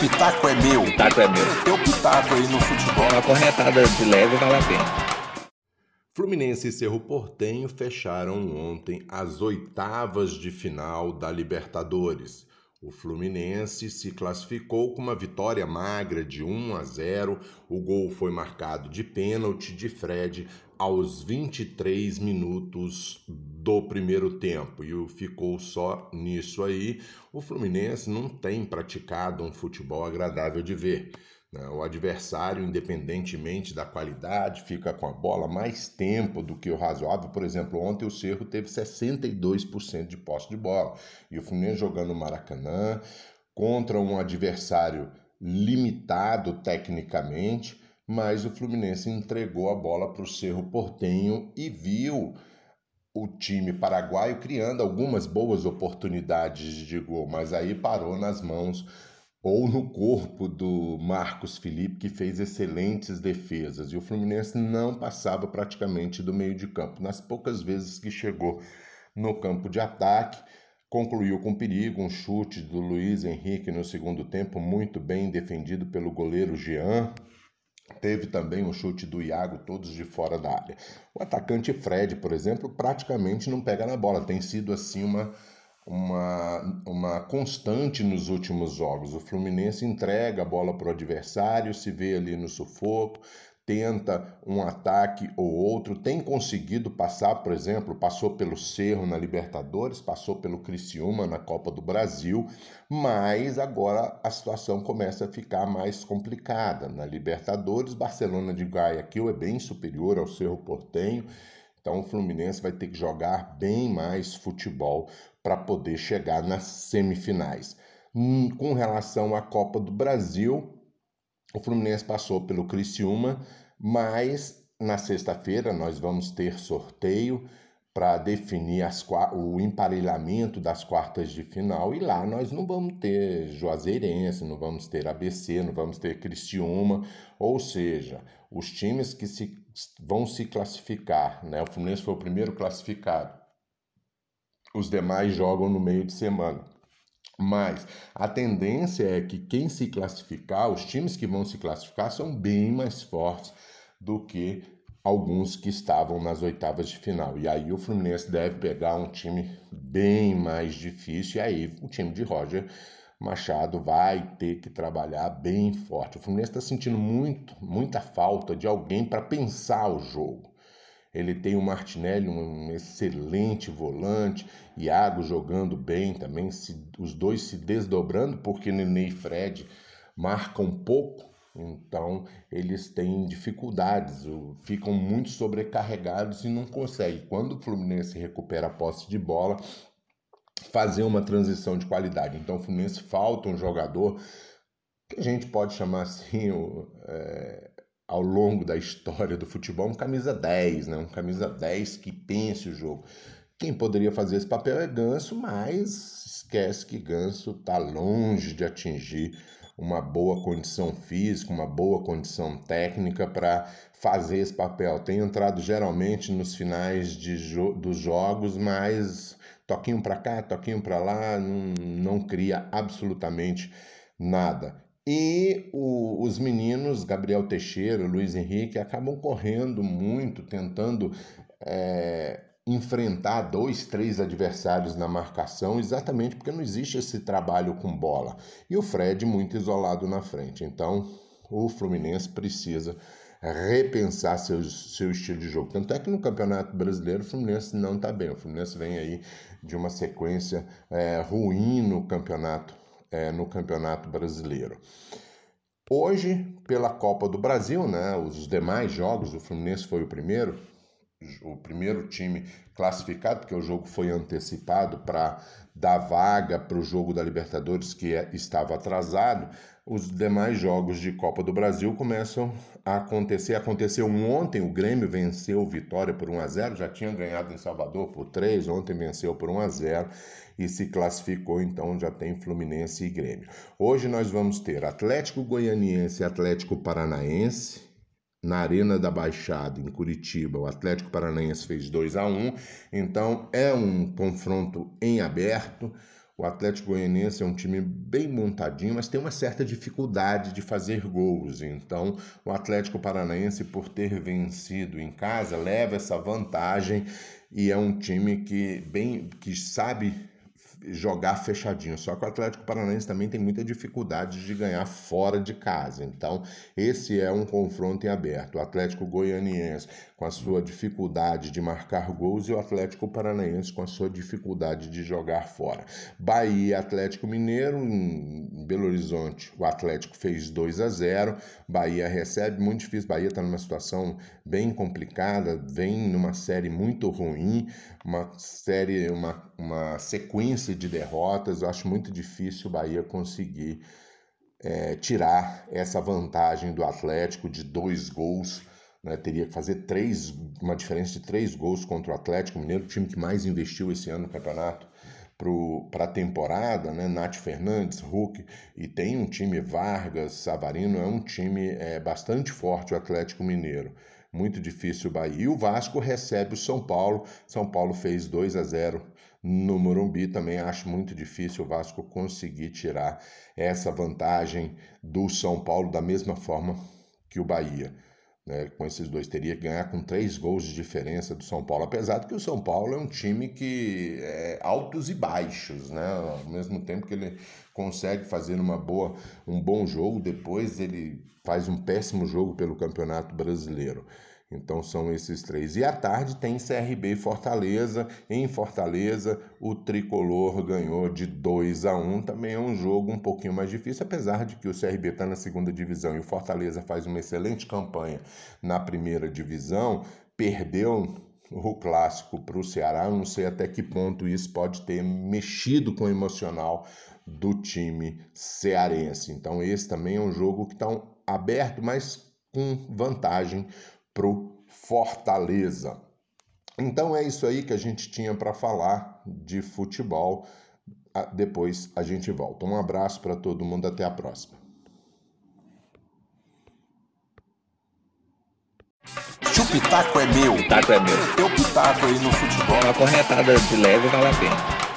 pitaco é meu. Pitaco é meu. Teu pitaco aí no futebol. Uma corretada de leve vale a pena. Fluminense e Cerro Portenho fecharam ontem as oitavas de final da Libertadores. O Fluminense se classificou com uma vitória magra de 1 a 0. O gol foi marcado de pênalti de Fred aos 23 minutos do primeiro tempo e ficou só nisso aí. O Fluminense não tem praticado um futebol agradável de ver. Né? O adversário, independentemente da qualidade, fica com a bola mais tempo do que o razoável. Por exemplo, ontem o Cerro teve 62% de posse de bola e o Fluminense jogando no Maracanã contra um adversário limitado tecnicamente mas o Fluminense entregou a bola para o Cerro Portenho e viu o time paraguaio criando algumas boas oportunidades de gol, mas aí parou nas mãos ou no corpo do Marcos Felipe, que fez excelentes defesas. E o Fluminense não passava praticamente do meio de campo. Nas poucas vezes que chegou no campo de ataque, concluiu com perigo um chute do Luiz Henrique no segundo tempo, muito bem defendido pelo goleiro Jean. Teve também um chute do Iago, todos de fora da área. O atacante Fred, por exemplo, praticamente não pega na bola. Tem sido assim uma, uma, uma constante nos últimos jogos. O Fluminense entrega a bola para o adversário, se vê ali no sufoco, tenta um ataque ou outro, tem conseguido passar, por exemplo, passou pelo Cerro na Libertadores, passou pelo Criciúma na Copa do Brasil, mas agora a situação começa a ficar mais complicada. Na Libertadores, Barcelona de Guayaquil é bem superior ao Cerro Portenho, então o Fluminense vai ter que jogar bem mais futebol para poder chegar nas semifinais. Hum, com relação à Copa do Brasil, o Fluminense passou pelo Criciúma, mas na sexta-feira nós vamos ter sorteio para definir as, o emparelhamento das quartas de final e lá nós não vamos ter Juazeirense, não vamos ter ABC, não vamos ter Criciúma, ou seja, os times que se, vão se classificar, né? O Fluminense foi o primeiro classificado. Os demais jogam no meio de semana. Mas a tendência é que quem se classificar, os times que vão se classificar, são bem mais fortes do que alguns que estavam nas oitavas de final. E aí o Fluminense deve pegar um time bem mais difícil, e aí o time de Roger Machado vai ter que trabalhar bem forte. O Fluminense está sentindo muito, muita falta de alguém para pensar o jogo. Ele tem o Martinelli, um excelente volante, Iago jogando bem também, se, os dois se desdobrando, porque Nenê e Fred marcam pouco, então eles têm dificuldades, ficam muito sobrecarregados e não conseguem. Quando o Fluminense recupera a posse de bola, fazer uma transição de qualidade. Então o Fluminense falta um jogador que a gente pode chamar assim, é, ao longo da história do futebol um camisa 10, né? um camisa 10 que pense o jogo. Quem poderia fazer esse papel é Ganso, mas esquece que Ganso está longe de atingir uma boa condição física, uma boa condição técnica para fazer esse papel. Tem entrado geralmente nos finais de jo dos jogos, mas toquinho para cá, toquinho para lá, não, não cria absolutamente nada. E o, os meninos, Gabriel Teixeira, Luiz Henrique, acabam correndo muito, tentando é, enfrentar dois, três adversários na marcação, exatamente porque não existe esse trabalho com bola. E o Fred muito isolado na frente. Então, o Fluminense precisa repensar seu, seu estilo de jogo. Tanto é que no Campeonato Brasileiro o Fluminense não está bem. O Fluminense vem aí de uma sequência é, ruim no Campeonato é, no Campeonato Brasileiro. Hoje, pela Copa do Brasil, né, os demais jogos, o Fluminense foi o primeiro, o primeiro time classificado, porque o jogo foi antecipado para dar vaga para o jogo da Libertadores que é, estava atrasado. Os demais jogos de Copa do Brasil começam a acontecer. Aconteceu ontem, o Grêmio venceu Vitória por 1 a 0, já tinha ganhado em Salvador por 3, ontem venceu por 1 a 0 e se classificou, então já tem Fluminense e Grêmio. Hoje nós vamos ter Atlético Goianiense e Atlético Paranaense na Arena da Baixada, em Curitiba. O Atlético Paranaense fez 2 a 1 então é um confronto em aberto. O Atlético Goianiense é um time bem montadinho, mas tem uma certa dificuldade de fazer gols. Então, o Atlético Paranaense, por ter vencido em casa, leva essa vantagem e é um time que bem que sabe jogar fechadinho. Só que o Atlético Paranaense também tem muita dificuldade de ganhar fora de casa. Então, esse é um confronto em aberto. O Atlético Goianiense com a sua dificuldade de marcar gols e o Atlético Paranaense com a sua dificuldade de jogar fora. Bahia Atlético Mineiro em Belo Horizonte. O Atlético fez 2 a 0. Bahia recebe muito difícil. Bahia está numa situação bem complicada, vem numa série muito ruim, uma série, uma, uma sequência de derrotas. Eu acho muito difícil o Bahia conseguir é, tirar essa vantagem do Atlético de dois gols né, teria que fazer três, uma diferença de três gols contra o Atlético Mineiro, o time que mais investiu esse ano no campeonato para a temporada, né? Nath Fernandes, Hulk, e tem um time Vargas, Savarino, é um time é, bastante forte o Atlético Mineiro. Muito difícil o Bahia. E o Vasco recebe o São Paulo. São Paulo fez 2 a 0 no Morumbi. Também acho muito difícil o Vasco conseguir tirar essa vantagem do São Paulo da mesma forma que o Bahia né, com esses dois. Teria que ganhar com três gols de diferença do São Paulo, apesar de que o São Paulo é um time que é altos e baixos, né? Ao mesmo tempo que ele consegue fazer uma boa, um bom jogo, depois ele faz um péssimo jogo pelo Campeonato Brasileiro. Então são esses três. E à tarde tem CRB Fortaleza. Em Fortaleza, o tricolor ganhou de 2 a 1. Também é um jogo um pouquinho mais difícil, apesar de que o CRB está na segunda divisão e o Fortaleza faz uma excelente campanha na primeira divisão. Perdeu o clássico para o Ceará. Não sei até que ponto isso pode ter mexido com o emocional do time cearense. Então, esse também é um jogo que está aberto, mas com vantagem pro Fortaleza. Então é isso aí que a gente tinha para falar de futebol. Depois a gente volta. Um abraço para todo mundo, até a próxima. Se o pitaco é meu, O taco é meu. teu pitaco aí no futebol. Uma corretada de leve vale a pena.